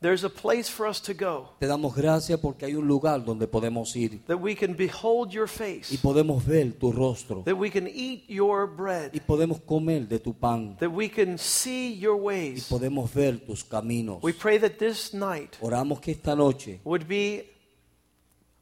there's a place for us to go, Te damos gracias porque hay un lugar donde podemos ir that we can behold your face. y podemos ver tu rostro that we can eat your bread. y podemos comer de tu pan that we can see your ways. y podemos ver tus caminos. We pray that this night Oramos que esta noche would be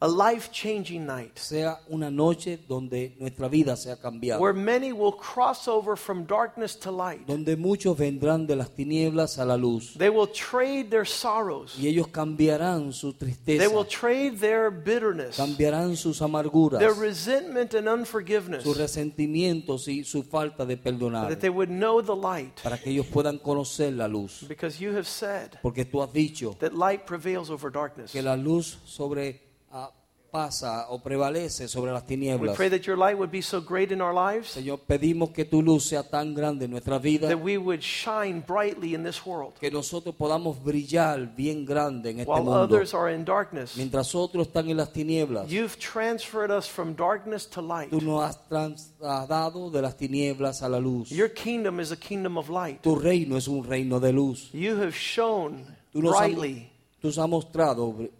a life changing night sea una noche donde nuestra vida sea cambiada, where many will cross over from darkness to light. donde muchos vendrán de las tinieblas a la luz They will trade their sorrows, y ellos cambiarán su tristeza, they will trade their bitterness, cambiarán sus amarguras, their resentment and unforgiveness, sus resentimientos y su falta de perdonar, that they would know the light. para que ellos puedan conocer la luz. Because you have said Porque tú has dicho that light prevails over darkness. que la luz sobre ah, pasa o prevalece sobre las We tinieblas. pray that your light would be so great in our lives Señor, pedimos que tu luz sea tan grande en nuestra vida that we would shine brightly in this world que nosotros podamos brillar bien grande en este while mundo. others are in darkness. Mientras otros están en las tinieblas, You've transferred us from darkness to light. tú nos has trasladado de las tinieblas a la luz. Your kingdom is a kingdom of light. Tu reino es un reino de luz. You have shown Tú nos has, brightly tú nos has mostrado br-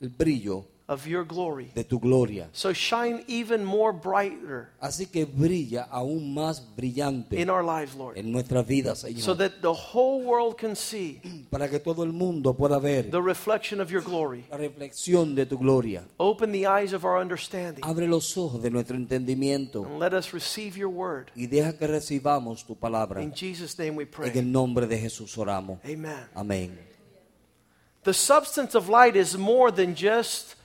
el brillo of your glory. de tu gloria. So shine even more brighter Así que brilla aún más brillante in our lives, Lord, en nuestra vida, Señor. so that the whole world can see para que todo el mundo pueda ver the reflection of your glory. la reflexión de tu gloria. Open the eyes of our understanding Abre los ojos de nuestro entendimiento and let us receive your word. y deja que recibamos tu palabra. In Jesus' name we En pray. el nombre de Jesús oramos. Amen. Amén. The substance of light is more than just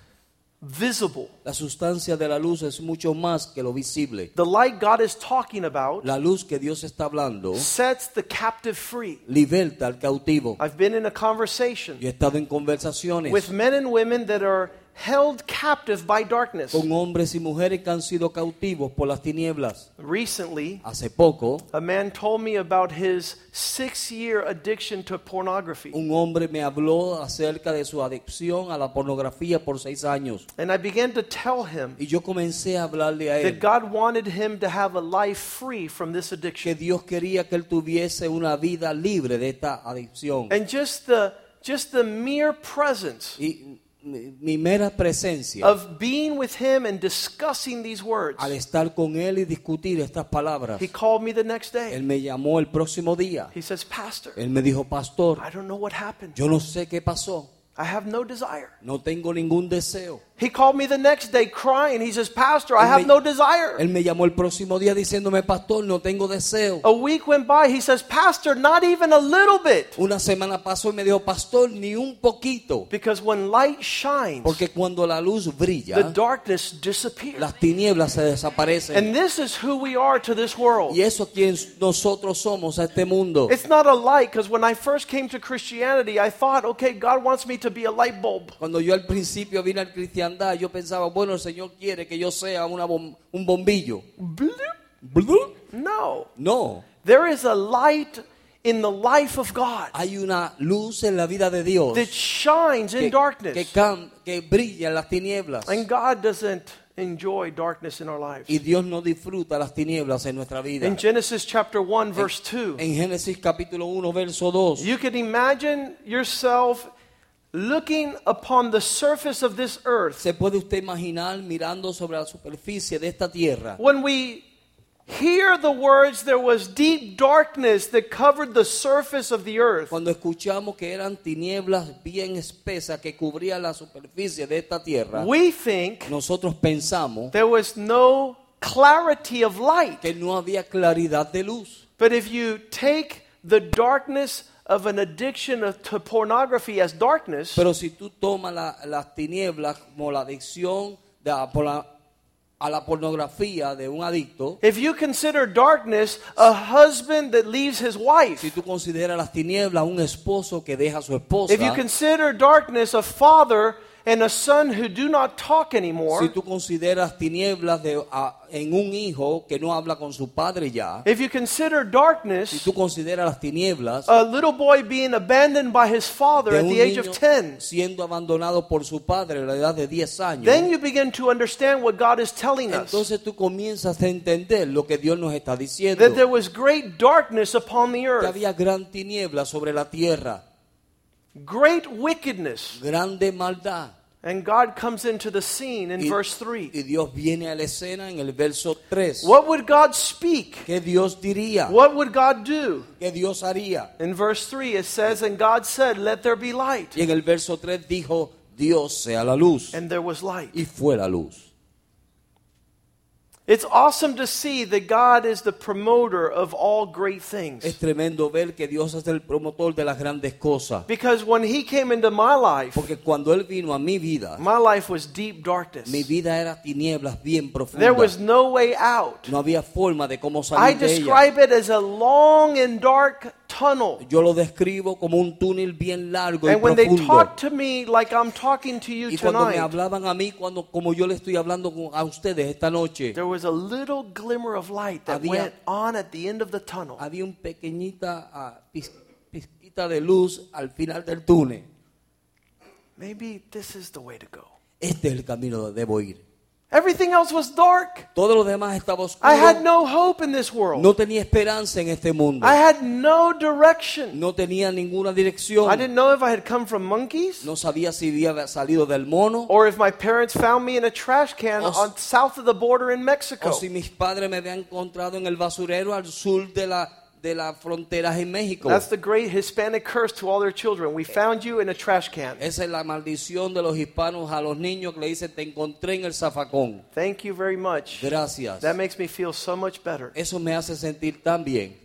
visible. La sustancia de la luz es mucho más que lo visible. The light God is talking about La luz que Dios está hablando sets the captive free. liberta al cautivo. I've been in a conversation Yo he estado en conversaciones with men and women that are held captive by darkness. con hombres y mujeres que han sido cautivos por las tinieblas. Recently, Hace poco, a man told me about his six year addiction to pornography. un hombre me habló acerca de su adicción a la pornografía por seis años. And I began to tell him Y yo comencé a hablarle a that God wanted him to have a life free from this addiction. que. Dios quería que él tuviese una vida libre de esta adicción. And just the just the mere presence Y mi, mera presencia of being with him and discussing these words. al estar con él y discutir estas palabras, He called me the next él day. me llamó el próximo día. He says, Pastor, Él me dijo, pastor, I don't know what happened. yo no sé qué pasó, I have no desire. no tengo ningún deseo. He called me the next day crying. He says, Pastor, I have no desire. Él me llamó el próximo día diciéndome, pastor, no tengo deseo. A week went by. He says, Pastor, not even a little bit. Una semana pasó y me dijo, pastor, ni un poquito. Because when light shines, Porque cuando la luz brilla, the darkness disappears. las tinieblas se desaparecen. And this is who we are to this world. Y eso es quien nosotros somos a este mundo. It's not a light because when I first came to Christianity, I thought, okay, God wants me to be a light bulb. Cuando yo al principio vine al cristiandad, yo pensaba, bueno, el Señor quiere que yo sea una bom- un bombillo. No. No, There is a light in the life of God hay una luz en la vida de Dios that shines in que, que, darkness. cam- que brilla en las tinieblas. And God doesn't enjoy darkness in our lives. Y Dios no disfruta las tinieblas en nuestra vida. In Genesis chapter 1, verse 2, En Génesis capítulo 1, verso 2, you can imagine yourself looking upon the surface of this earth. se puede usted imaginar mirando sobre la superficie de esta tierra. When we hear the words, there was deep darkness that covered the surface of the earth. Cuando escuchamos que eran tinieblas bien espesas que cubrían la superficie de esta tierra, We think nosotros pensamos there was no clarity of light. que no había claridad de luz. But if you take the darkness of an addiction to pornography as darkness, Pero si tú tomas la- las tinieblas como la adicción de- por la a la pornografía de un adicto, if you consider darkness a husband that leaves his wife, si tú consideras las tinieblas un esposo que deja a su esposa, if you consider darkness a father and a son who do not talk anymore, si tú consideras tinieblas de, a- en un hijo que no habla con su padre ya, if you consider si darkness tú consideras las tinieblas a little boy being abandoned by his father at the age of 10, siendo abandonado por su padre a la edad de 10 años, then you begin to understand what God is telling us. entonces tú comienzas a entender lo que Dios nos está diciendo. That there was great darkness upon the earth. Que había gran tiniebla sobre la tierra, great wickedness. grande maldad. And God comes into the scene in Y, verse 3. y Dios viene a la escena en el verso 3. What would God speak? ¿Qué Dios diría? What would God do? ¿Qué Dios haría? In verse 3, it says, And God said, Let there be light. Y en el verso 3 dijo, Dios sea la luz. And there was light. Y fue la luz. It's awesome to see that God is the promoter of all great things. Es tremendo ver que Dios es el promotor de las grandes cosas. Because when He came into my life, Porque cuando Él vino a mi vida, my life was deep darkness. mi vida era tinieblas bien profundas. There was no way out. No había forma de cómo I salir de ella. describe it as a long and dark tunnel. Yo lo describo como un túnel bien largo y And when they profundo. talk to me like I'm talking to you Y cuando me tonight, hablaban a mí, cuando, como yo le estoy hablando a ustedes esta noche, there was a little glimmer of light that Había- went on at the end of the tunnel. había un pequeñita ah, pis- pizquita de luz al final del túnel. Maybe this is the way to go. Este es el camino donde debo ir. Everything else was dark. Todo lo demás estaba oscuro. I had no hope in this world. No tenía esperanza en este mundo. I had no direction. No tenía ninguna dirección. I didn't know if I had come from monkeys No sabía si había salido del mono or if my parents found me in a trash can O on south of the border in Mexico. o si mis padres me habían encontrado en el basurero al sur de la de las fronteras en México. That's the great Hispanic curse to all their children. We found you in a trash can. Esa es la maldición de los hispanos a los niños que le dicen te encontré en el zafacón. Thank you very much. Gracias. That makes me feel so much better. Eso me hace sentir tan bien.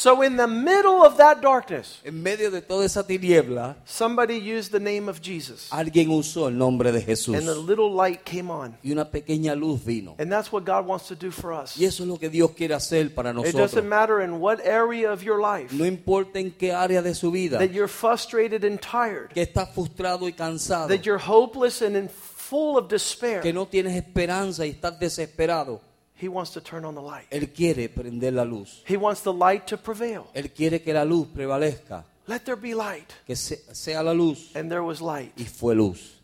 So, in the middle of that darkness, En medio de toda esa tiniebla, somebody used the name of Jesus, alguien usó el nombre de Jesús and a little light came on. y una pequeña luz vino. And that's what God wants to do for us. Y eso es lo que Dios quiere hacer para It nosotros. doesn't matter in what area of your life No importa en qué área de su vida, that you're frustrated and tired, que estás frustrado y cansado, that you're hopeless and in full of despair. que no tienes esperanza y estás desesperado. He wants to turn on the light. Él quiere prender la luz. He wants the light to prevail. Él quiere que la luz prevalezca, Let there be light. que se- sea la luz. And there was light. Y fue luz.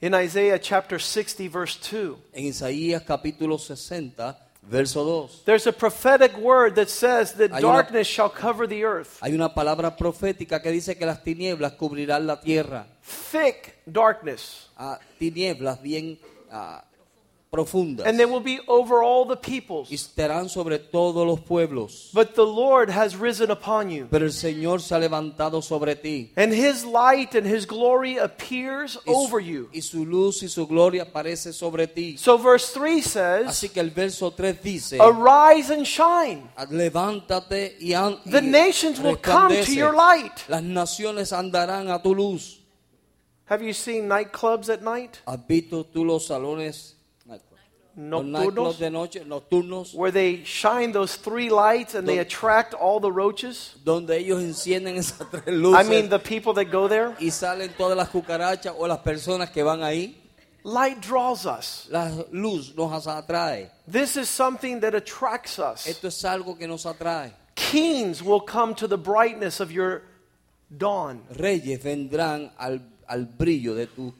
In Isaiah chapter 60, verse 2, En Isaías capítulo 60, verso 2, there's a prophetic word that says that una- darkness shall cover the earth. hay una palabra profética que dice que las tinieblas cubrirán la tierra. Thick darkness. Ah, tinieblas bien ah, profundas. And they will be over all the peoples. y estarán sobre todos los pueblos. But the Lord has risen upon you. Pero el Señor se ha levantado sobre ti. And his light and his glory appears su, over you. y su luz y su gloria aparece sobre ti. So verse 3 says, Así que el verso 3 dice, Arise and shine. levántate y, an- The y nations will come to your light. Las naciones andarán a tu luz. Have you seen nightclubs at night? ¿Has visto tú los salones Nocturnos? de noche, nocturnos, Where they shine those three lights and they attract all the roaches? donde ellos encienden esas tres I mean, the people that go there. y salen todas las cucarachas o las personas que van ahí? Light draws us. La luz nos atrae. This is something that attracts us. Esto es algo que nos atrae. Kings will come to the brightness of your dawn. Reyes vendrán al, al brillo de tu,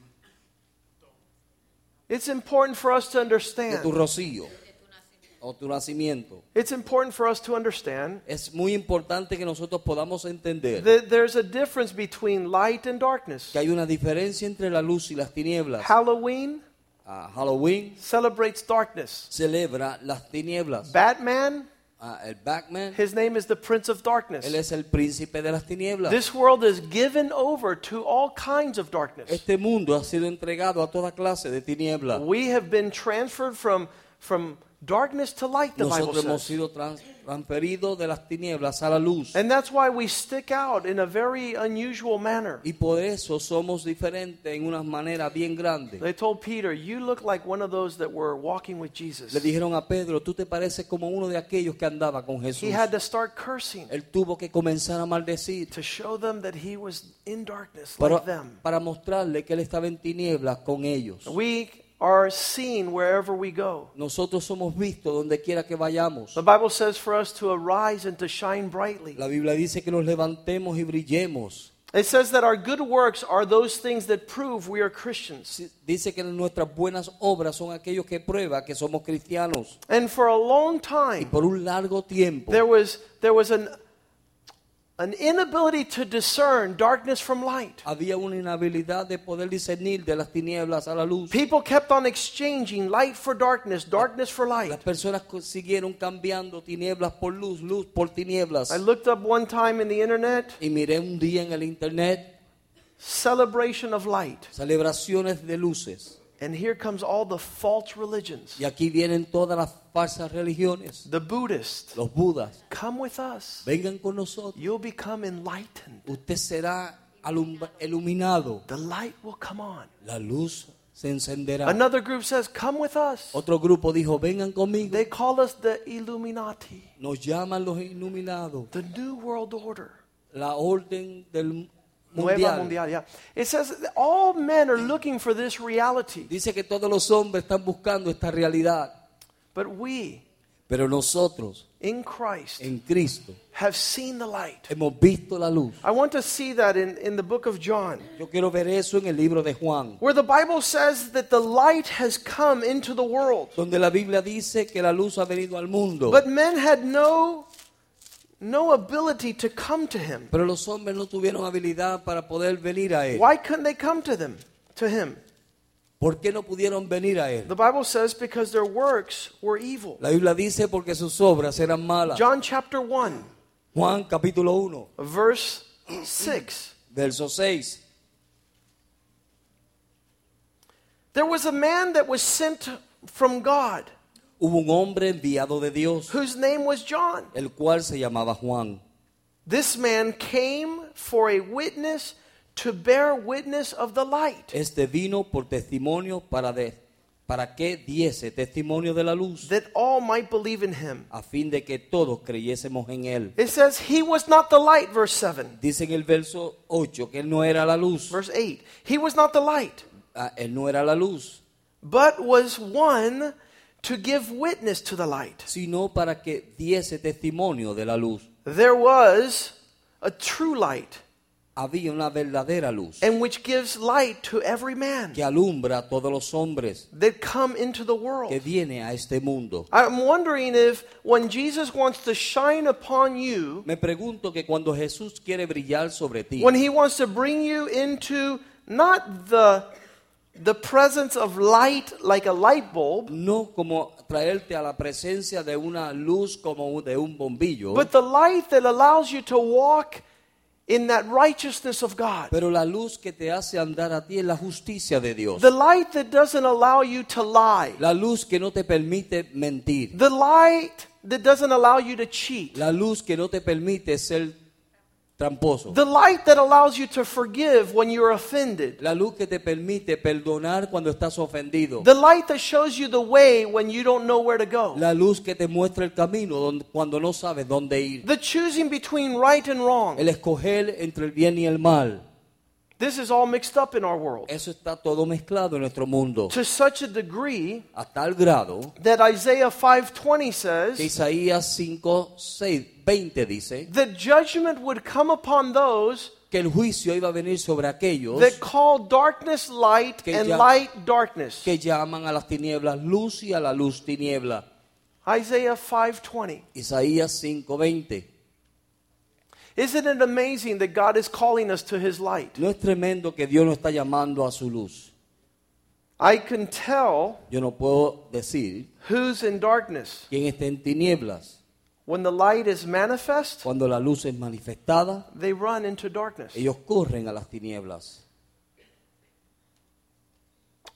It's important for us to de understand. tu rocío o tu nacimiento. It's important for us to understand Es muy importante que nosotros podamos entender that there's a difference between light and darkness. que hay una diferencia entre la luz y las tinieblas. Halloween Ah, Halloween celebrates darkness. celebra las tinieblas. Batman, Ah, el Batman, his name is the Prince of él Darkness. es el príncipe de las tinieblas. This world is given over to all kinds of darkness. Este mundo ha sido entregado a toda clase de tinieblas. We have been transferred from, from darkness to light, the Bible hemos says. sido trans- transferidos de las tinieblas a la luz. And that's why we stick out in a very unusual manner. Y por eso somos diferentes en una manera bien grande. They told Peter, You look like one of those that were walking with Jesus. Le dijeron a Pedro, tú te pareces como uno de aquellos que andaba con Jesús. He had to start cursing Él tuvo que comenzar a maldecir to show them that he was in darkness para, like them. para mostrarle que él estaba en tinieblas con ellos. We are seen wherever we go. Nosotros somos vistos donde quiera que vayamos. The Bible says for us to arise and to shine brightly. La Biblia dice que nos levantemos y brillemos. It says that our good works are those things that prove we are Christians. Dice que nuestras buenas obras son aquellos que prueban que somos cristianos. And for a long Y time, por un largo tiempo there was, there was an, an inability to discern darkness from light. había una inhabilidad de poder discernir de las tinieblas a la luz. People kept on exchanging light for darkness, darkness for light. Las personas siguieron cambiando tinieblas por luz, luz por tinieblas. I looked up one time in the internet Y miré un día en el internet celebration of light. celebraciones de luces. And here comes all the false religions. Y aquí vienen todas las falsas religiones. The Buddhists. Los budas. Come with us. Vengan con nosotros. You'll become enlightened. Usted será iluminado. The light will come on. La luz se encenderá. Another group says, Come with us. Otro grupo dijo, vengan conmigo. They call us the Illuminati, Nos llaman los iluminados. the New World Order. La orden del Nueva mundial. Mundial, yeah. It says that all men are looking for this reality, Dice que todos los hombres están buscando esta realidad. but we, Pero nosotros, in Christ, en Cristo, have seen the light. hemos visto la luz. I want to see that in, in the book of John, Yo quiero ver eso en el libro de Juan. where the Bible says that the light has come into the world, Donde la Biblia dice que la luz ha venido al mundo. but men had no, no ability to come to him. Pero los hombres no tuvieron habilidad para poder venir a Él. Why couldn't they come to them, to him? ¿Por qué no pudieron venir a Él? The Bible says because their works were evil. La Biblia dice porque sus obras eran malas. John chapter 1, Juan capítulo 1, verse 6. verso 6. There was a man that was sent from God, Hubo un hombre enviado de Dios, whose name was John. el cual se llamaba Juan. This man came for a witness to bear witness of the light, Este vino por testimonio para, de, para que diese testimonio de la luz, that all might believe in him. a fin de que todos creyésemos en Él. It says he was not the light, verse 7. Dice en el verso 8 que Él no era la luz. Verse 8. He was not the light, Ah, Él no era la luz, but was one to give witness to the light. sino para que diese testimonio de la luz. There was a true light, Había una verdadera luz and which gives light to every man que alumbra a todos los hombres that come into the world. que viene a este mundo. I'm wondering if when Jesus wants to shine upon you, Me pregunto que cuando Jesús quiere brillar sobre ti, when he wants to bring you into not the the presence of light like a light bulb, no como traerte a la presencia de una luz como de un bombillo, but the light that allows you to walk in that righteousness of God. pero la luz que te hace andar a ti es la justicia de Dios. The light that doesn't allow you to lie. La luz que no te permite mentir. The light that doesn't allow you to cheat. La luz que no te permite ser tramposo. The light that allows you to forgive when you're offended. La luz que te permite perdonar cuando estás ofendido. The light that shows you the way when you don't know where to go. La luz que te muestra el camino donde- cuando no sabes dónde ir. The choosing between right and wrong. El escoger entre el bien y el mal. This is all mixed up in our world. Eso está todo mezclado en nuestro mundo. To such a degree A tal grado that Isaiah 5:20 says Isaías 5, 6, 20 dice that judgment would come upon those que el juicio iba a venir sobre aquellos that call darkness light Que and light darkness. que llaman a las tinieblas luz y a la luz tiniebla. Isaiah 5:20. Isaías 5, 20. Isn't it amazing that God is calling us to his light? No es tremendo que Dios nos está llamando a su luz. I can tell Yo no puedo decir who's in darkness quién está en tinieblas. When the light is manifest, Cuando la luz es manifestada, they run into darkness. ellos corren a las tinieblas.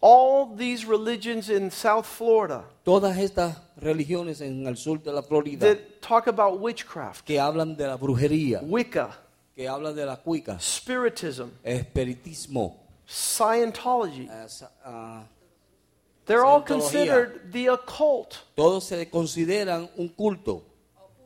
all these religions in South Florida Todas estas religiones en el sur de la Florida that talk about witchcraft, que hablan de la brujería, Wicca, que hablan de la cuica, Spiritism, espiritismo, Scientology, eh, sa- ah, they're all Scientología. considered the occult, todos se consideran un culto,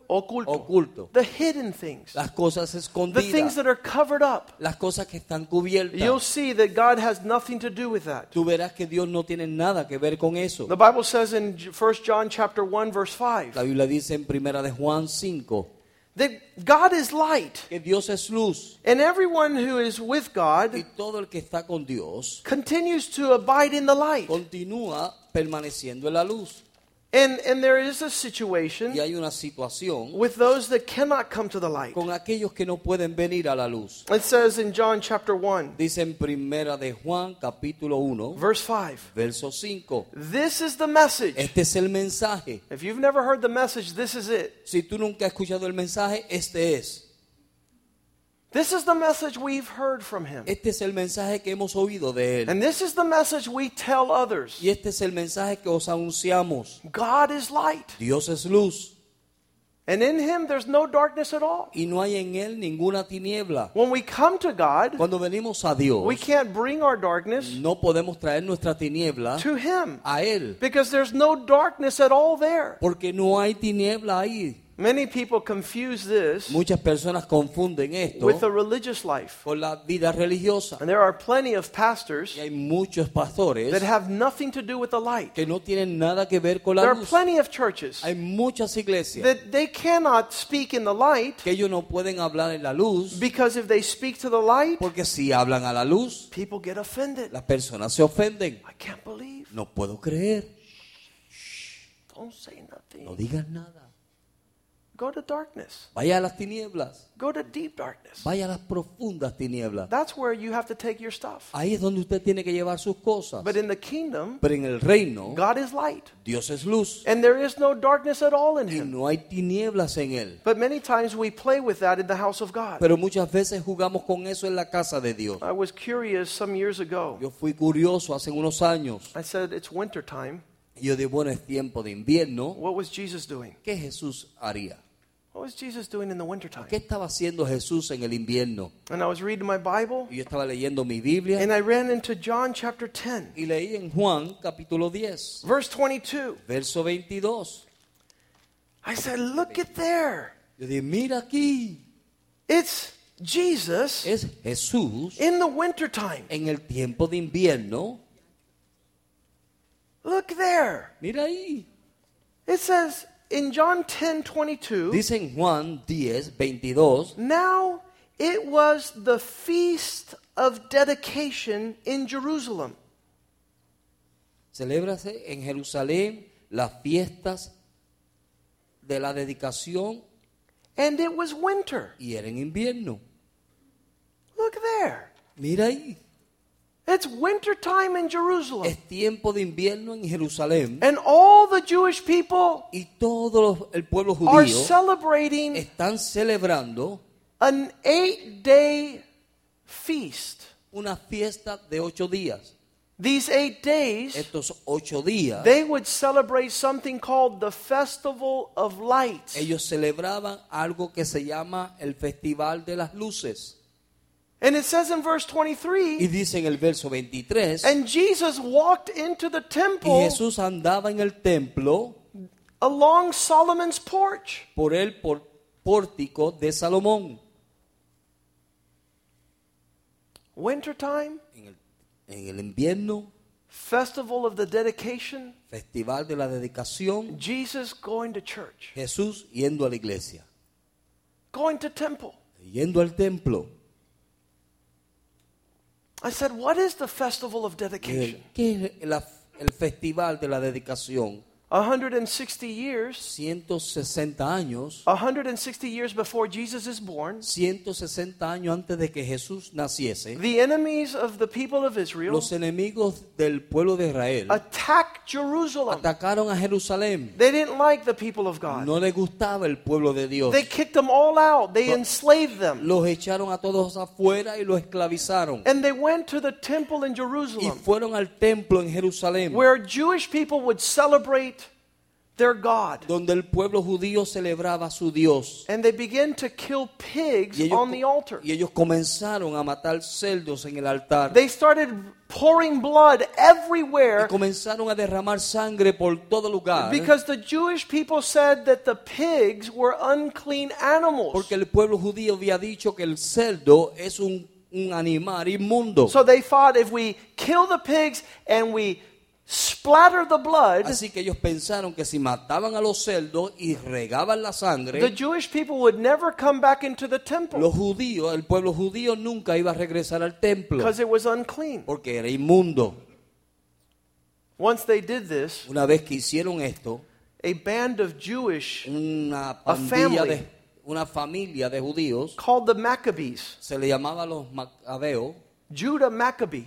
oculto, oculto. the hidden things, Las cosas the things that are covered up. las cosas que están You'll see that God has nothing to do with that. Tú verás que Dios no tiene nada que ver con eso. The Bible says in 1 John chapter 1 verse La 5 Biblia dice en primera de Juan 5 that God is light que Dios es luz and everyone who is with y God todo el que está con Dios continues to abide in the light. continúa permaneciendo en la luz. And and there is a situation hay una situación with those that cannot come to the light. con aquellos que no pueden venir a la luz. It says in John chapter 1 Dice en primera de Juan capítulo 1, verse 5 verso 5. This is the message. Este es el mensaje. If you've never heard the message, this is it. Si tú nunca has escuchado el mensaje, este es. This is the message we've heard from him. Este es el mensaje que hemos oído de él. And this is the message we tell others. Y este es el mensaje que os anunciamos. God is light. Dios es luz And in him there's no darkness at all. y no hay en él ninguna tiniebla. When we come to God, Cuando venimos a Dios, we can't bring our darkness no podemos traer nuestra tiniebla to him a él, because there's no darkness at all there. porque no hay tiniebla ahí. Many people confuse this Muchas personas confunden esto with a religious life. con la vida religiosa. And there are plenty of pastors Y hay muchos pastores that have nothing to do with the light. que no tienen nada que ver con la There are plenty of churches Hay muchas iglesias that they cannot speak in the light que ellos no pueden hablar en la luz because if they speak to the light, porque si hablan a la luz, people get offended. las personas se ofenden. I can't believe. No puedo creer. Don't say No nothing. digas nada. Go to darkness. Vaya a las tinieblas. Go to deep darkness. Vaya a las profundas tinieblas. That's where you have to take your stuff. Ahí es donde usted tiene que llevar sus cosas. But in the kingdom, Pero en el reino, God is light. Dios es luz. And there is no darkness at all in Y him. no hay tinieblas en él. But many times we play with that in the house of God. Pero muchas veces jugamos con eso en la casa de Dios. I was curious some years ago. Yo fui curioso hace unos años. I said, It's winter time. Yo digo, bueno, es tiempo de invierno. What was Jesus doing? ¿Qué Jesús haría? ¿Qué estaba haciendo Jesús en el invierno? And I was reading my Bible, Y yo estaba leyendo mi Biblia and I ran into John chapter 10, y leí en Juan capítulo 10, verse 22. verso 22. I said, Look at there. Yo dije, mira aquí, It's Jesus es Jesús in the winter time. en el tiempo de invierno. Look there. Mira ahí. It says in John 10 22, Dice en Juan 10, 22, now it was the feast of dedication in Jerusalem. celébrase en Jerusalén las fiestas de la dedicación And it was winter. y era en invierno. Look there. Mira ahí. It's winter time in Jerusalem. Es tiempo de invierno en Jerusalén And all the Jewish people y todo el pueblo are judío celebrating están celebrando an eight day feast. una fiesta de ocho días. These eight days, Estos ocho días, they would celebrate something called the Festival of Lights. ellos celebraban algo que se llama el Festival de las Luces. And it says in verse 23, Y 23 dice en el verso 23, And Jesus walked into the temple, y Jesús andaba en el templo along Solomon's porch. por el por- pórtico de Salomón. Wintertime, En el, en el invierno, Festival of the Dedication, Festival de la Dedicación, Jesus going to church, Jesús yendo a la iglesia, going to temple. yendo al templo. I said, What is the Festival of Dedication? ¿Qué es la- el Festival de la Dedicación? 160 years, 160 años, 160 years before Jesus is born, 160 años antes de que Jesús naciese, the enemies of the people of Israel los enemigos del pueblo de Israel attacked Jerusalem. atacaron a Jerusalén. They didn't like the people of God. No les gustaba el pueblo de Dios. They kicked them all out. They enslaved them. Los echaron a todos afuera y los esclavizaron. And they went to the temple in Jerusalem Y fueron al templo en Jerusalén, where Jewish people would celebrate their God. donde el pueblo judío celebraba a su Dios. And they began to kill pigs ellos, on the altar. y ellos comenzaron a matar cerdos en el altar. They started pouring blood everywhere y comenzaron a derramar sangre por todo lugar. because the Jewish people said that the pigs were unclean animals. Porque el pueblo judío había dicho que el cerdo es un, un animal inmundo. So they thought if we kill the pigs and we splatter the blood, Así que ellos pensaron que si mataban a los cerdos y regaban la the sangre, Jewish people would never come back into the temple los judíos, el pueblo judío nunca iba a regresar al templo because it was unclean. porque era inmundo. Once they did this, Una vez que hicieron esto, a band of Jewish una A pandilla family. de una familia de judíos called the Maccabees, se le llamaba los macabeos, Judah Maccabee,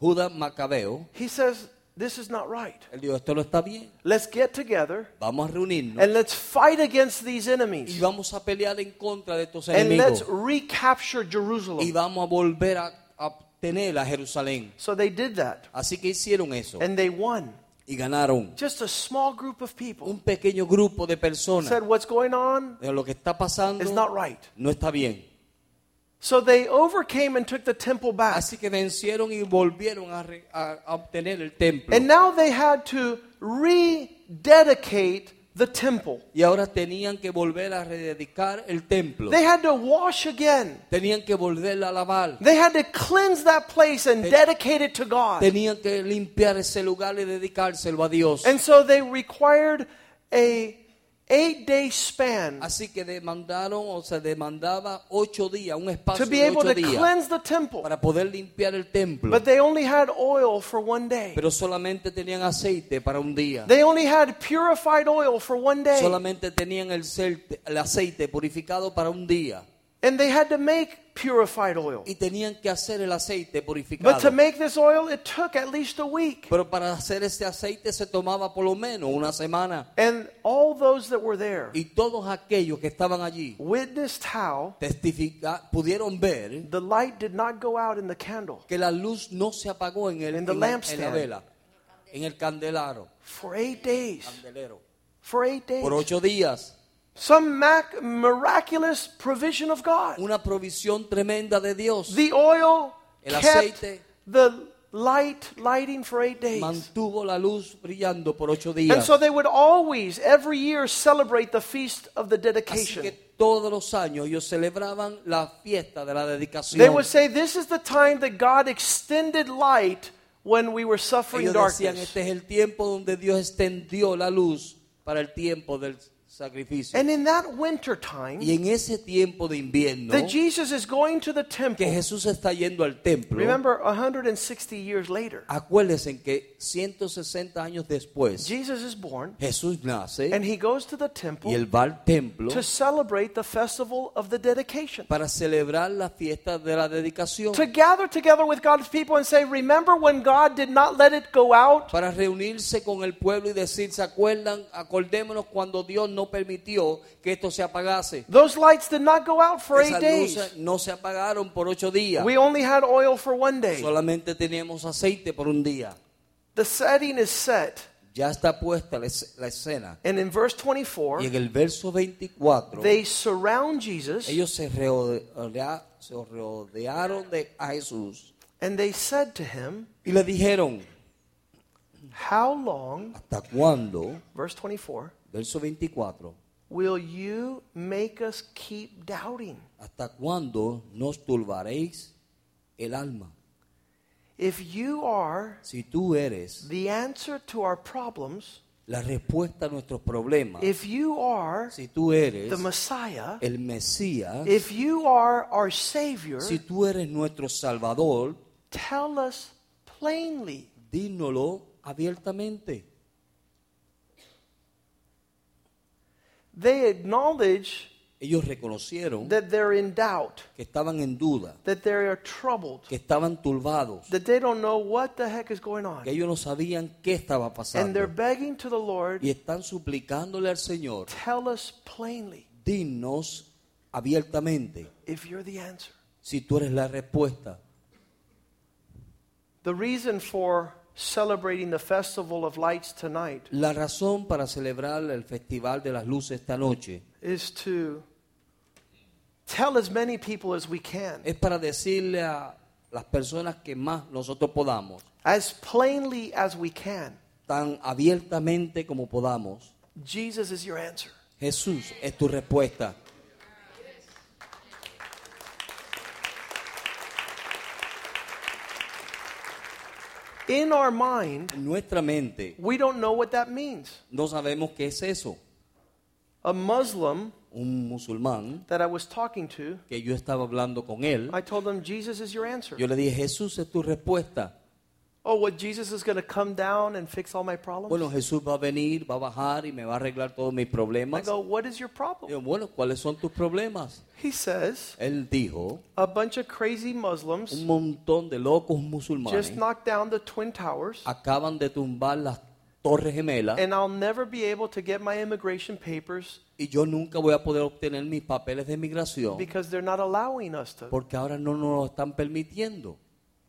Judas Macabeo. he says, This is not right. Él dijo, esto no está bien, Let's get together vamos a reunirnos and let's fight against these y enemies vamos a pelear en contra de estos and let's enemigos recapture y Jerusalem. vamos a volver a, a obtener a Jerusalén. So they did that Así que hicieron eso and they won. y ganaron. Just a small group of people Un pequeño grupo de personas. said, What's going on De lo que está pasando is not right. no está bien. So they overcame and took the temple back. Así que vencieron y volvieron a, re- a- a obtener el templo. And now they had to rededicate the temple. Y ahora tenían que volver a rededicar el templo. They had to wash again. Tenían que volver a lavar. They had to cleanse that place and dedicate it to God. Tenían que limpiar ese lugar y dedicárselo a Dios. And so they required a eight day span Así que demandaron, o sea, demandaba ocho días, un espacio to be de able ocho to días cleanse the temple. para poder limpiar el templo. But they only had oil for one day. Pero solamente tenían aceite para un día. They only had purified oil for one day. Solamente tenían el, celte- el aceite purificado para un día. And they had to make purified oil. Y tenían que hacer el aceite But to purificado. make this oil, it took at least a week. Pero para hacer ese aceite se tomaba por lo menos una semana. And all those that were there Y todos aquellos que estaban allí witnessed how testifica, pudieron ver the light did not go out in the candle que la luz no se apagó en, el, In the en la- en lampstand. la vela, en el candelaro, for eight days. candelero, For eight days. por ocho días. Some miraculous provision of God. Una provisión tremenda de Dios The oil El kept aceite. the light lighting for eight days. mantuvo la luz brillando por ocho días. And so they would always, every year, celebrate the feast of the Así dedication. que todos los años ellos celebraban la fiesta de la dedicación. They would say, This is the time that God extended light when we were suffering Ellos decían, darkness. este es el tiempo donde Dios extendió la luz para el tiempo del And in that winter time, Y en ese tiempo de invierno, that Jesus is going to the que temple. Jesús está yendo al templo, Remember, 160 years later, acuérdense que 160 años después, Jesus is born Jesús nace and he goes to the y temple él va al templo to celebrate the festival of the dedication. para celebrar la fiesta de la dedicación, To gather together with God's people and say, Remember when God did not let it go out? para reunirse con el pueblo y decir, ¿se acuerdan? Acordémonos cuando Dios no permitió que esto se apagase. Those lights did not go out for eight days. luces no se apagaron por ocho días. We only had oil for one day. Solamente teníamos aceite por un día. The setting is set. Ya está puesta la es- la escena. And in verse Y 24, en el verso 24, they surround Jesus ellos se, rodea- se rodearon de a Jesús and they said to him, y le dijeron, How long, ¿hasta cuándo? verse 24, Verso 24, will you make us keep doubting? ¿hasta cuándo nos turbaréis el alma? If you are Si tú eres the answer to our problems, la respuesta a nuestros problemas, if you are si tú eres the Messiah, el Mesías, if you are our Savior, si tú eres nuestro Salvador, tell us plainly. dínoslo abiertamente. They acknowledge Ellos reconocieron that they're in doubt, que estaban en duda, that they are troubled, que estaban turbados, that they don't know what the heck is going on. que ellos no sabían qué estaba And they're begging to the Lord, Y están suplicándole al Señor, tell us plainly dinos abiertamente if you're the answer. si tú eres la respuesta. The reason for celebrating the Festival of Lights tonight La razón para celebrar el Festival de las Luces esta noche is to tell as many people as we can, es para decirle a las personas que más nosotros podamos, as plainly as we can, tan abiertamente como podamos, Jesus is your answer. Jesús es tu respuesta. In our mind, En nuestra mente we don't know what that means. no sabemos qué es eso. A Muslim Un musulmán that I was talking to, que yo estaba hablando con él, I told him, Jesus is your answer. yo le dije, Jesús es tu respuesta. Oh, what Jesus is going to come down and fix all my problems? Bueno, Jesús va a venir, va a bajar y me va a arreglar todos mis I problemas. go, what is your problem? Yo, bueno, ¿cuáles son tus problemas? He says, Él dijo, a bunch of crazy Muslims un montón de locos musulmanes just knocked down the Twin Towers, acaban de tumbar las torres gemelas and I'll never be able to get my immigration papers y yo nunca voy a poder obtener mis papeles de migración because they're not allowing us to. porque ahora no nos lo están permitiendo.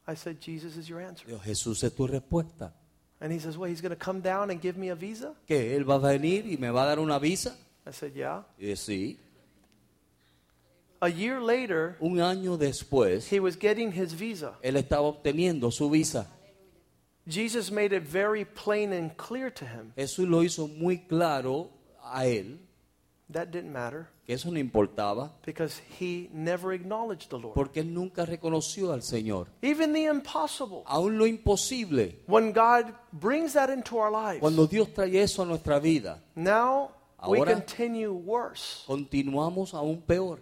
I said, Jesus is your answer. Digo, Jesús es tu respuesta. And he says, well, he's going to come down and give me a visa? ¿Que Él va a venir y me va a dar una visa? I said, yeah. Y dije, sí. A year later, Un año después, he was getting his visa. Él estaba obteniendo su visa. Jesus made it very plain and clear to him. Jesús lo hizo muy claro a Él That didn't matter. Que eso no importaba. Because he never acknowledged the Lord. porque Él nunca reconoció al Señor. Even the impossible. Aún lo imposible, When God brings that into our lives, cuando Dios trae eso a nuestra vida, now we continue worse. continuamos aún peor.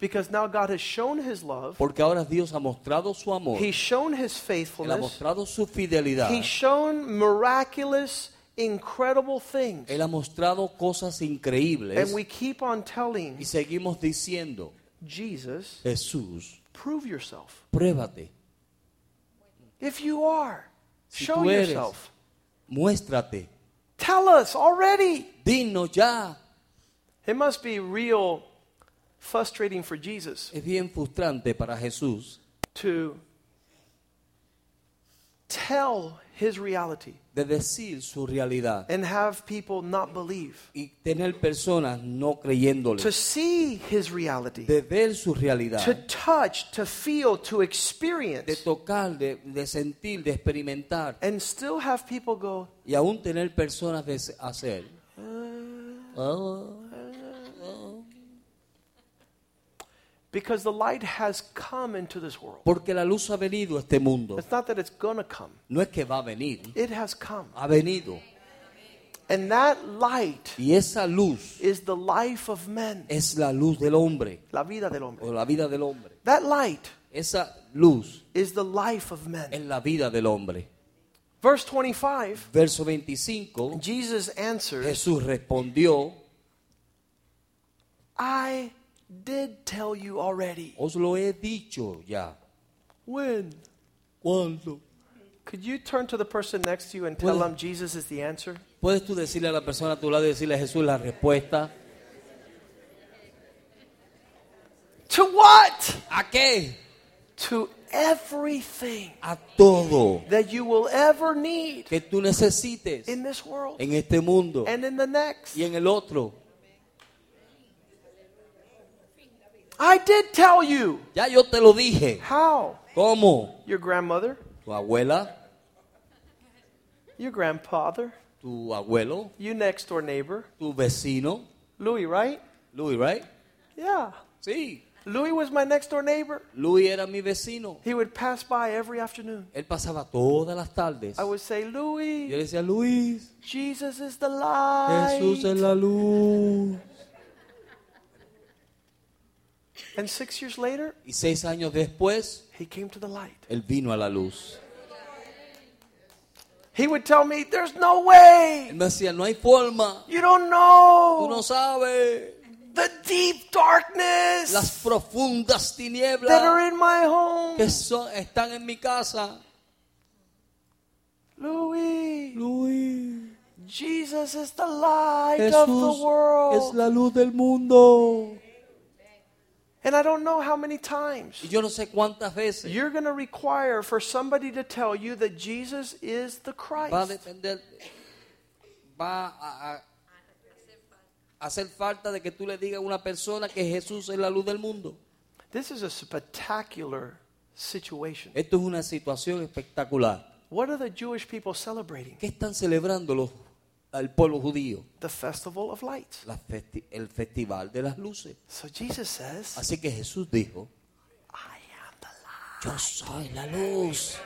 because now God has shown his love, Porque ahora Dios ha mostrado su amor, he's shown his Él ha faithfulness, mostrado su fidelidad, he's shown miraculous, incredible things. Él ha mostrado cosas increíbles And we keep on telling y seguimos diciendo, Jesus, Jesús, prove yourself. pruébate, If you are, Si show eres. yourself. muéstrate, Tell us already. dinos ya. It must be real frustrating for Jesus Es bien frustrante para Jesús to tell his reality de decir su realidad and have people not believe. y tener personas no creyéndole, To see his reality, de ver su realidad, to touch, to feel, to de experience, tocar, de, de sentir, de experimentar and still have people go, y aún tener personas de hacer. Uh, oh, because the light has come into this world. porque la luz ha venido a este mundo. It's not that it's going to come, No es que va a venir, it has come. ha venido. And that light Y esa luz is the life of men, es la luz del hombre la vida del hombre. o la vida del hombre. That light Esa luz is the life of men. es la vida del hombre. Verse 25, Verso 25, Jesus answered. Jesús respondió, I did tell you already. os lo he dicho ya. When? ¿Cuándo? Could you turn to the person next to you and tell them Jesus is the answer? ¿Puedes tú decirle a la persona a tu lado y decirle a Jesús la respuesta? To what? ¿A qué? To everything A todo that you will ever need que tú necesites in this world en este mundo and in the next. y en el otro. I did tell you. Ya yo te lo dije. How? ¿Cómo? Your grandmother, Tu abuela, your grandfather, tu abuelo, your next door neighbor, tu vecino. Louis, right? Louis, right? Yeah. Sí. Louis was my next door neighbor. Louis era mi vecino. He would pass by every afternoon. Él pasaba todas las tardes. I would say, Louis, le decía, Luis, Jesus is the light. Jesús es la luz. And six years later, Y seis años después, he came to the light. Él vino a la luz. He would tell me, There's no way. Él me decía, no hay forma. You don't Tú know no sabes the deep darkness las profundas that are tinieblas in my home. que son, están en mi casa. Louis, Luis, Jesus is the light of the Jesús es world. la luz del mundo. And I don't know how many times Y yo no sé cuántas veces you're going to require for somebody to tell you that Jesus is the va a Christ. depender, va a- a hacer falta de que tú le digas a una persona que Jesús es la luz del mundo. This is a spectacular situation. Esto es una situación espectacular. What are the Jewish people celebrating? ¿Qué están celebrando los, el pueblo judío? The Festival of Lights. La festi- el festival de las luces. So Jesus says, Así que Jesús dijo, I am the light. yo soy la luz,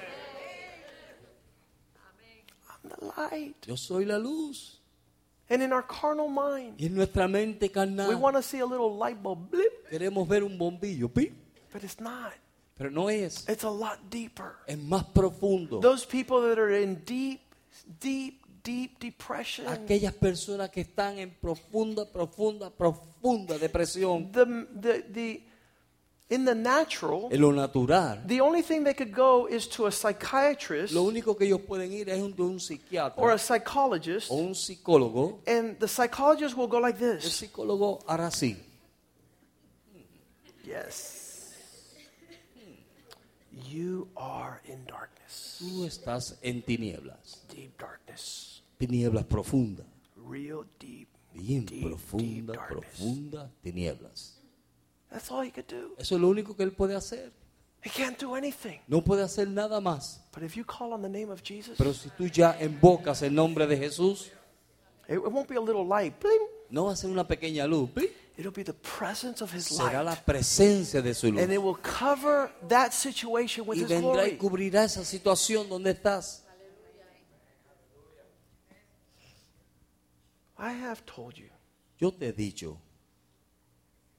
I'm the light. yo soy la luz. And in our carnal mind, Y en nuestra mente we carnal want to see a little light bulb blip, queremos ver un bombillo, but it's not. pero no es, It's a lot deeper. es más profundo. Those people that are in deep, deep, deep depression, Aquellas personas que están en profunda, profunda, profunda depresión, the, the, the, in the natural, en lo natural, the only thing they could go is to a psychiatrist lo único que ellos pueden ir es un, de un or a psychologist, o un psicólogo. and the psychologist will go like this. El psicólogo hará así. Yes. You are in darkness, Tú estás en tinieblas, deep darkness, tinieblas profundas, real deep, bien deep, profundas, profundas tinieblas. That's all he could do. Eso es lo único que él puede hacer. He can't do anything. No puede hacer nada más. But if you call on the name of Jesus, Pero si tú ya invocas el nombre de Jesús, it, won't be a little light. Bling. no va a ser una pequeña luz. It'll be the presence of his será la presencia de su luz. And it will cover that situation with Y his vendrá y glory. cubrirá esa situación donde estás. I have told you, Yo te he dicho,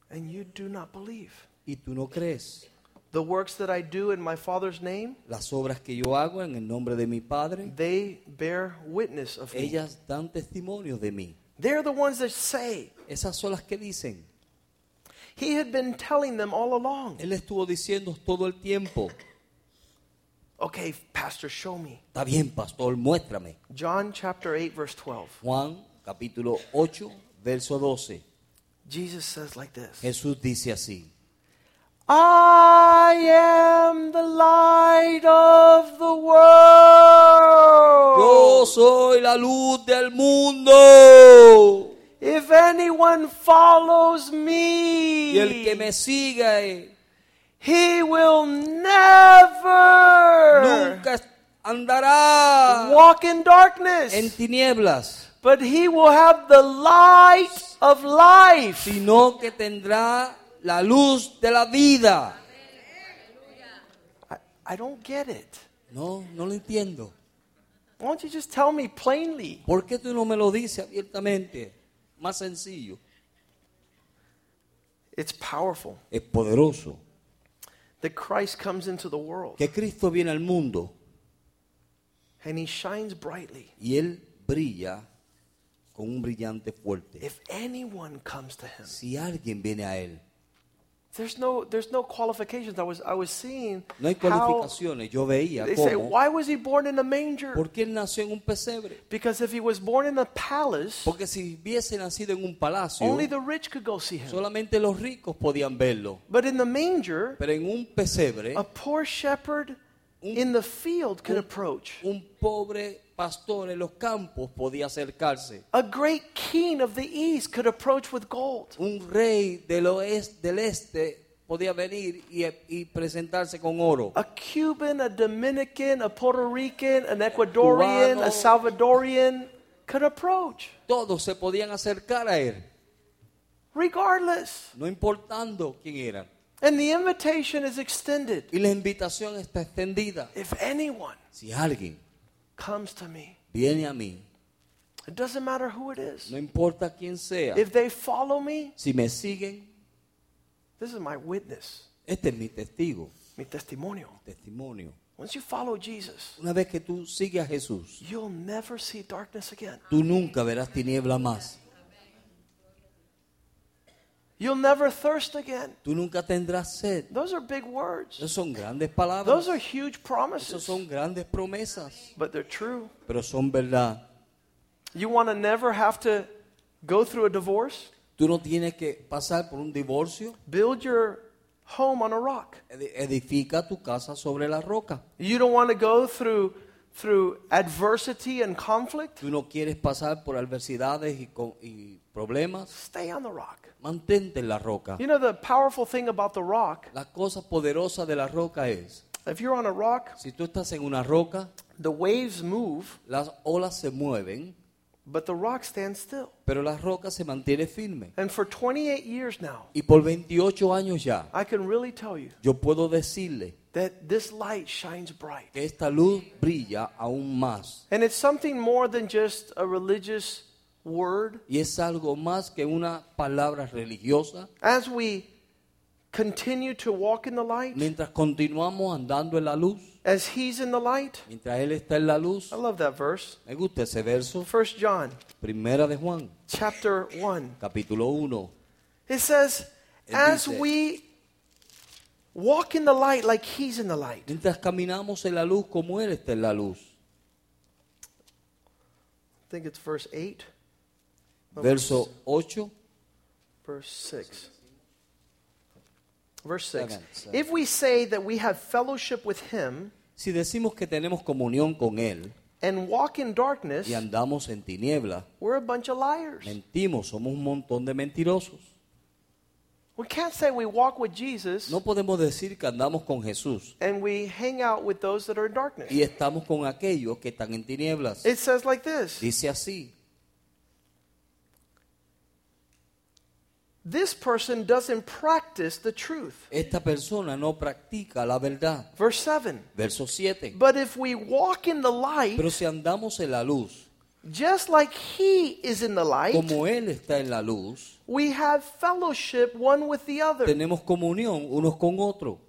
and you do not believe. y tú no crees. The works that I do in my Father's name, Las obras que yo hago en el nombre de mi Padre, they bear witness of me. dan testimonio de mí. They're the ones that say. Esas son las que dicen. He had been telling them all along. Él estuvo diciendo todo el tiempo, Okay, Pastor, show me. está bien, pastor, muéstrame. John chapter 8, verse 12. Juan capítulo 8, verso 12. Jesus says like this Jesús dice así, I am the light of the world. yo soy la luz del mundo. If anyone follows me, Y el que me siga eh, he will never nunca andará walk in darkness, en tinieblas, but he will have the light of life. sino que tendrá la luz de la vida. I, I don't get it. No, no lo entiendo. Why don't you just tell me plainly? ¿Por qué tú no me lo dices abiertamente? Más sencillo. It's powerful Es poderoso. that Christ comes into the world Que Cristo viene al mundo and he shines brightly. y Él brilla con un brillante fuerte. If anyone comes to him, Si alguien viene a Él, there's no there's no qualifications. I was I was seeing no hay cualificaciones. Yo veía they say, cómo. why was he born in a manger? ¿Por qué Él nació en un pesebre? Because if he was born in a palace, Porque si hubiese nacido en un palacio, only the rich could go see him. solamente los ricos podían verlo. But in the manger, Pero en un pesebre, a poor shepherd in the field could un- approach. un pobre pastor en los campos podía acercarse. A great king of the east could approach with gold. Un rey del oeste, del este podía venir y, y presentarse con oro. A Cuban, a Dominican, a Puerto Rican, an Ecuadorian, a Cubano. Salvadorian could approach, Todos se podían acercar a él, regardless. no importando quién eran. And the invitation is extended. Y la invitación está extendida. If anyone Si alguien comes to me, viene a mí, it doesn't matter who it is. no importa quién sea, If they follow me, si me siguen, this is my witness, este es mi testigo, mi testimonio. testimonio. Once you follow Jesus, Una vez que tú sigues a Jesús, you'll never see darkness again. tú nunca verás tiniebla más. You'll never thirst again. Tú nunca tendrás sed. Those are big words. Esas son grandes palabras. Those are huge Esas promises, son grandes promesas. but they're true. Pero son verdad. You want to never have to go through a divorce? Tú no tienes que pasar por un divorcio. Build your home on a rock. Edifica tu casa sobre la roca. You don't want to go through through adversity and conflict? Tú no quieres pasar por adversidades y, y problemas. Stay on the rock. Mantente en la roca. You know the powerful thing about the rock, La cosa poderosa de la roca es, if you're on a rock, si tú estás en una roca, the waves move, las olas se mueven, but the rock stands still. pero la roca se mantiene firme. And for 28 years now, Y por 28 años ya, I can really tell you yo puedo decirle that this light shines bright. que esta luz brilla aún más. And it's something more than just a religious word. Y es algo más que una palabra religiosa. As we continue to walk in the light, Mientras continuamos andando en la luz, as He's in the light, mientras Él está en la luz, I love that verse. me gusta ese verso, First John primera de Juan, chapter 1. capítulo 1. It says, Él as dice- we walk in the light like He's in the light. Mientras caminamos en la luz como Él está en la luz. I think it's verse 8. Verso 8. Verse 6. Verse 6. Seven, seven. If we say that we have fellowship with Him Si decimos que tenemos comunión con Él and walk in darkness, y andamos en tiniebla, we're a bunch of liars. mentimos, somos un montón de mentirosos. We can't say we walk with Jesus No podemos decir que andamos con Jesús and we hang out with those that are in darkness. y estamos con aquellos que están en tinieblas. It says like this Dice así, This person doesn't practice the truth. esta persona no practica la verdad. Verse 7. Verso 7. But if we walk in the light, Pero si andamos en la luz, just like He is in the light, como Él está en la luz, we have fellowship one with the other. tenemos comunión unos con otros.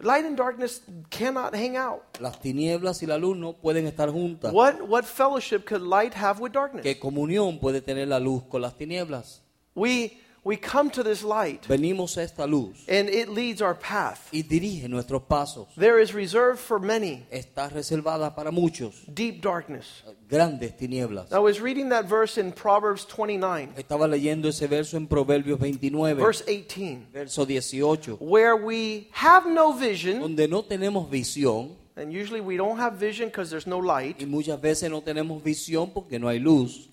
Light and darkness cannot hang out. Las tinieblas y la luz no pueden estar juntas. What, what fellowship could light have with darkness? ¿Qué comunión puede tener la luz con las tinieblas? We, we come to this light Venimos a esta luz and it leads our path. y dirige nuestros pasos. There is reserved for many Está reservada para muchos deep darkness. grandes tinieblas. I was reading that verse in Proverbs 29, Estaba leyendo ese verso en Proverbios 29, verse 18, verso 18, where we have no vision, donde no tenemos visión and usually we don't have vision because there's no light. y muchas veces no tenemos visión porque no hay luz.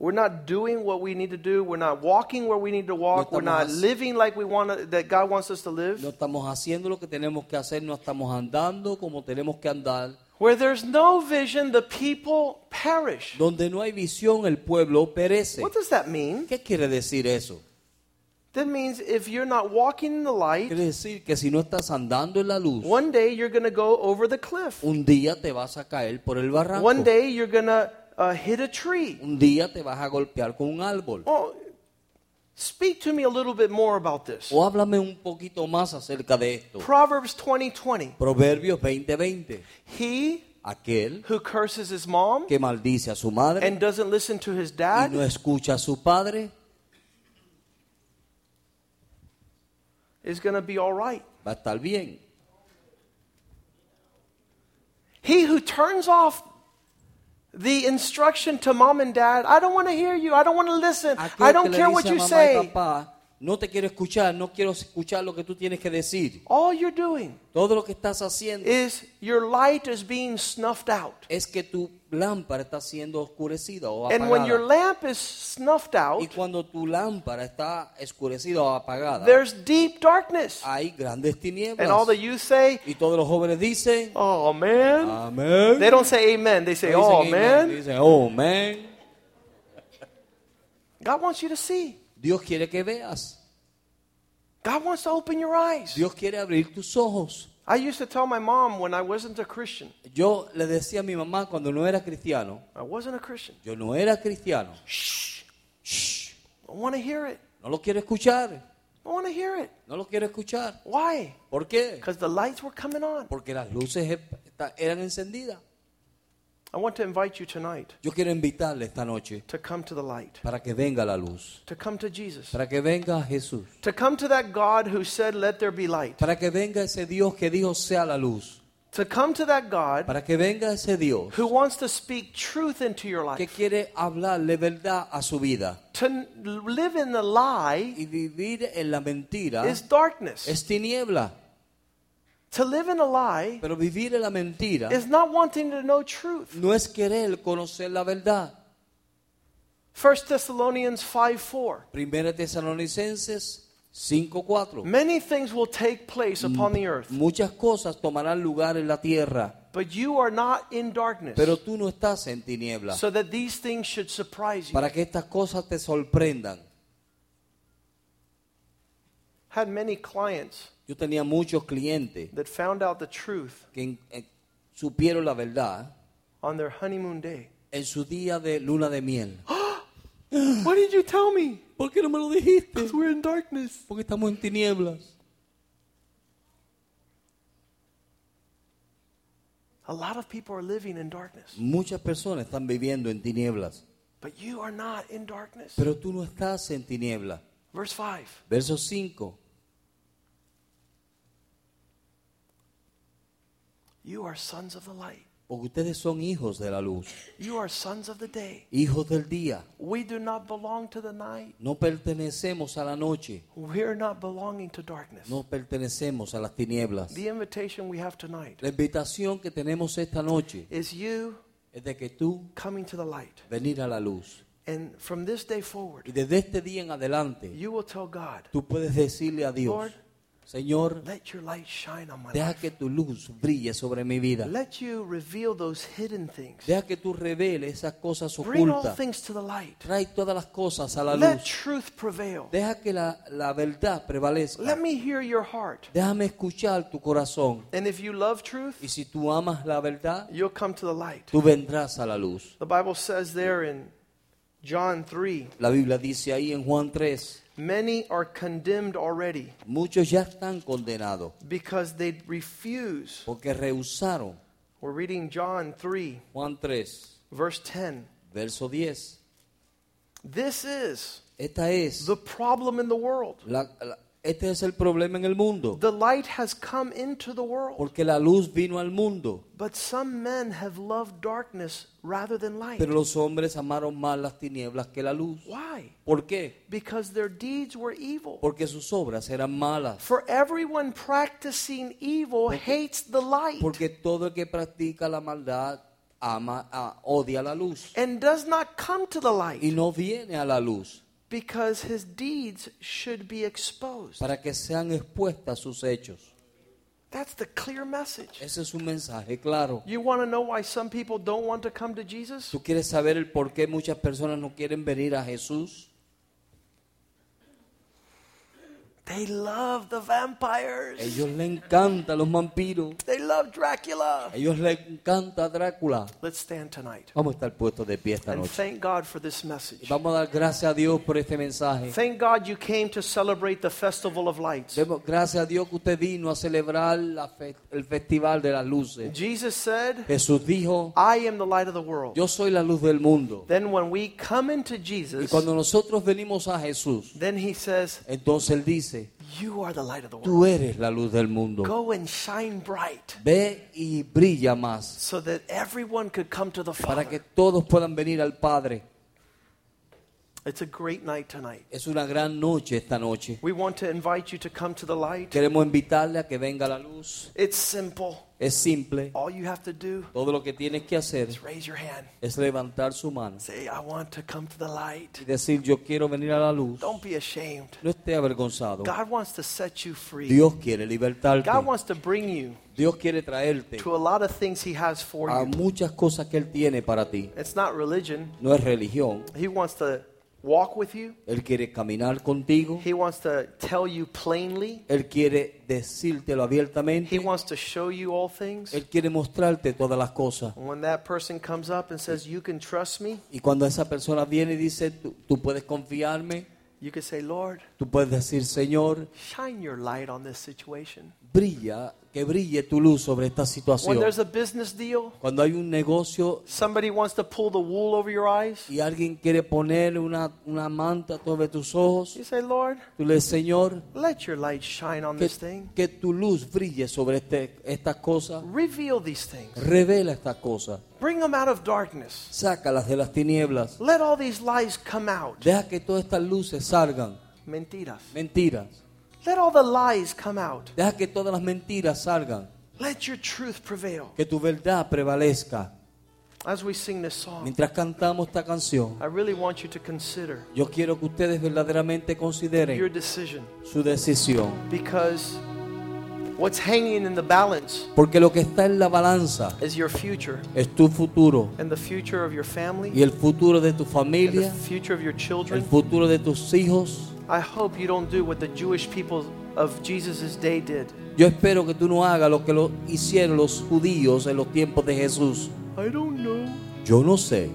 We're not doing what we need to do. We're not walking where we need to walk. We're not living like we want to, that God wants us to live. No estamos haciendo lo que tenemos que hacer, no estamos andando como tenemos que andar. Where there's no vision, the people perish. Donde no hay visión, el pueblo perece. What does that mean? ¿Qué quiere decir eso? That means if you're not walking in the light, Quiere decir que si no estás andando en la luz, one day you're going to go over the cliff. un día te vas a caer por el barranco. One day you're going to uh, hit a tree. Un día te vas a golpear con un árbol. Oh, speak to me a little bit more about this. O háblame un poquito más acerca de esto. Proverbs 20:20. Proverbios 20:20. He Aquel who curses his mom que maldice a su madre and doesn't listen to his y dad no escucha a su padre is going to be all right. va a estar bien. He who turns off the instruction to mom and dad, I don't want to hear you. I don't want to listen. I don't care what you say. papá, no te quiero escuchar, no quiero escuchar lo que tú tienes que decir. All you're doing Todo lo que estás haciendo is your light is being snuffed out. es que tu lámpara está siendo oscurecida o And when your apagada. lamp is snuffed out, Y cuando tu lámpara está oscurecida o apagada, there's deep darkness. hay grandes tinieblas. And all the youth say, Y todos los jóvenes dicen, Oh man. amén. They don't say amen. They say, No dicen Oh amen, man. Dicen, oh, man. God wants you to see. Dios quiere que veas. God wants to open your eyes. Dios quiere abrir tus ojos. I used to tell my mom when I wasn't a Christian, Yo le decía a mi mamá cuando no era cristiano, I wasn't a Christian. yo no era cristiano. Shh. Shh, I want to hear it. no lo quiero escuchar. I want to hear it. No lo quiero escuchar. Why? ¿Por qué? Because the lights were coming on. Porque las luces eran encendidas. I want to invite you tonight Yo quiero invitarle esta noche to come to the light, para que venga la luz, to come to Jesus, para que venga Jesús, to come to that God who said, Let there be light, para que venga ese Dios que dijo sea la luz, to come to that God para que venga ese Dios who wants to speak truth into your que life. quiere hablarle verdad a su vida. To live in the lie Y vivir en la mentira is darkness. es tiniebla, To live in a lie pero vivir en la mentira is not wanting to know truth. no es querer conocer la verdad. 1 Thessalonians 5 4. Primera Tesalonicenses 5:4. Many things will take place upon the earth, Muchas cosas tomarán lugar en la tierra, but you are not in darkness, pero tú no estás en tinieblas. so that these things should surprise you. Para que estas cosas te sorprendan. Had many clients Yo tenía muchos clientes that found out the truth que eh, supieron la verdad on their honeymoon day. en su día de luna de miel. What did you tell me? ¿Por qué no me lo dijiste? Because we're in darkness. Porque estamos en tinieblas. A lot of people are living in darkness, Muchas personas están viviendo en tinieblas, but you are not in darkness. pero tú no estás en tinieblas. Verse 5. Verso 5. You are sons of the light. Porque ustedes son hijos de la luz, You are sons of the day. hijos del día. We do not belong to the night. No pertenecemos a la noche, We're not belonging to darkness. no pertenecemos a las tinieblas. The invitation we have tonight La invitación que tenemos esta noche is you es de que tú coming to the light. venir a la luz. And from this day forward, Y desde este día en adelante, you will tell God, tú puedes decirle a Dios, Lord, Señor, let your light shine on my deja life. que tu luz brille sobre mi vida. Let you reveal those hidden things. Deja que tú reveles esas cosas Bring all ocultas. things to the light. Trae todas las cosas a la Let luz. truth prevail. Deja que la, la verdad prevalezca. Let me hear your heart. Déjame escuchar tu corazón. And if you love truth, Y si tú amas la verdad, you'll come to the light. tú vendrás a la luz. The Bible says there in John 3 La Biblia dice ahí en Juan 3, many are condemned already muchos ya están condenados because they refuse. porque rehusaron. We're reading John 3, Juan 3, verse 10. verso 10. This is Esta es the problem in the world. la- la- este es el problema en el mundo. The light has come into the world, Porque la luz vino al mundo, but some men have loved darkness rather than light. pero los hombres amaron más las tinieblas que la luz. Why? ¿Por qué? Because their deeds were evil. Porque sus obras eran malas. For everyone practicing evil hates the light Porque todo el que practica la maldad ama, a- odia la luz and does not come to the y light no viene a la luz because his deeds should be exposed. para que sean expuestas sus hechos. That's the clear message. Ese es un mensaje claro. You want to know why some people don't want to come to Jesus? ¿Tú quieres saber el por qué muchas personas no quieren venir a Jesús? They love the vampires. Ellos le encanta los vampiros. They love Dracula. Ellos le encanta Drácula. Let's stand tonight Vamos a estar puestos de pie esta and noche. thank God for this message. Vamos a dar gracias a Dios por este mensaje. Thank God you came to celebrate the Festival of Lights. Demos gracias a Dios que usted vino a celebrar la fe- el festival de las luces. Jesus said, Jesús dijo, I am the light of the world. yo soy la luz del mundo. Then when we come into Y Jesus, cuando nosotros venimos a Jesús, then he says, entonces Él dice, You are the light of the world. tú eres la luz del mundo. Go and shine bright Ve y brilla más so that everyone could come to the Father. para que todos puedan venir al Padre. It's a great night tonight. Es una gran noche esta noche. We want to invite you to come to the light. Queremos invitarle a que venga la luz. It's simple. Es simple. All you have to do Todo lo que tienes que hacer is raise your hand. es levantar su mano Say, I want to come to the light. y decir, yo quiero venir a la luz. Don't be ashamed. No esté avergonzado. God wants to set you free. Dios quiere libertarte. God wants to bring you Dios quiere traerte to a lot of things He has for a you. muchas cosas que Él tiene para ti. It's not religion. No es religión. He wants to walk with you. Él quiere caminar contigo. He wants to tell you plainly. Él quiere decírtelo abiertamente. He wants to show you all things. Él quiere mostrarte todas las cosas. And when that person comes up and says, You can trust me, Y cuando esa persona viene y dice, tú, tú puedes confiarme, You could say, Lord, Tú puedes decir, Señor, shine your light on this situation. brilla, que brille tu luz sobre esta When situación. there's a business deal, Cuando hay un negocio somebody wants to pull the wool over your eyes, y alguien quiere poner una, una manta sobre tus ojos, you say, Lord, tú le dices, Señor, let your light shine on que, this thing. que tu luz brille sobre este, estas cosas. Reveal these things. Revela estas cosas. Bring them out of darkness. Sácalas de las tinieblas. Let all these lies come out. Deja que todas estas luces salgan. Mentiras. Mentiras. Let all the lies come out. Deja que todas las mentiras salgan. Let your truth prevail. Que tu verdad prevalezca. As we sing this song, Mientras cantamos esta canción, I really want you to consider yo quiero que ustedes verdaderamente consideren your decision su decisión. because what's hanging in the balance Porque lo que está en la balanza is your future es tu futuro and the future of your family y el futuro de tu and the familia, future of your children el futuro de tus hijos. I hope you don't do what the Jewish people of Jesus' day did. Yo espero que tú no hagas lo que lo hicieron los judíos en los tiempos de Jesús. I don't know. Yo no sé.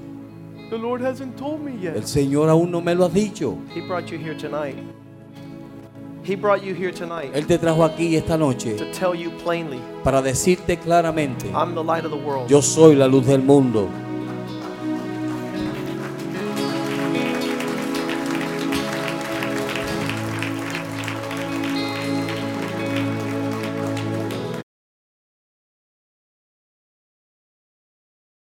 The Lord hasn't told me El yet. Señor aún no me lo ha dicho. He brought you here tonight. He brought you here tonight Él te trajo aquí esta noche to tell you plainly, para decirte claramente, I'm the light of the world. yo soy la luz del mundo.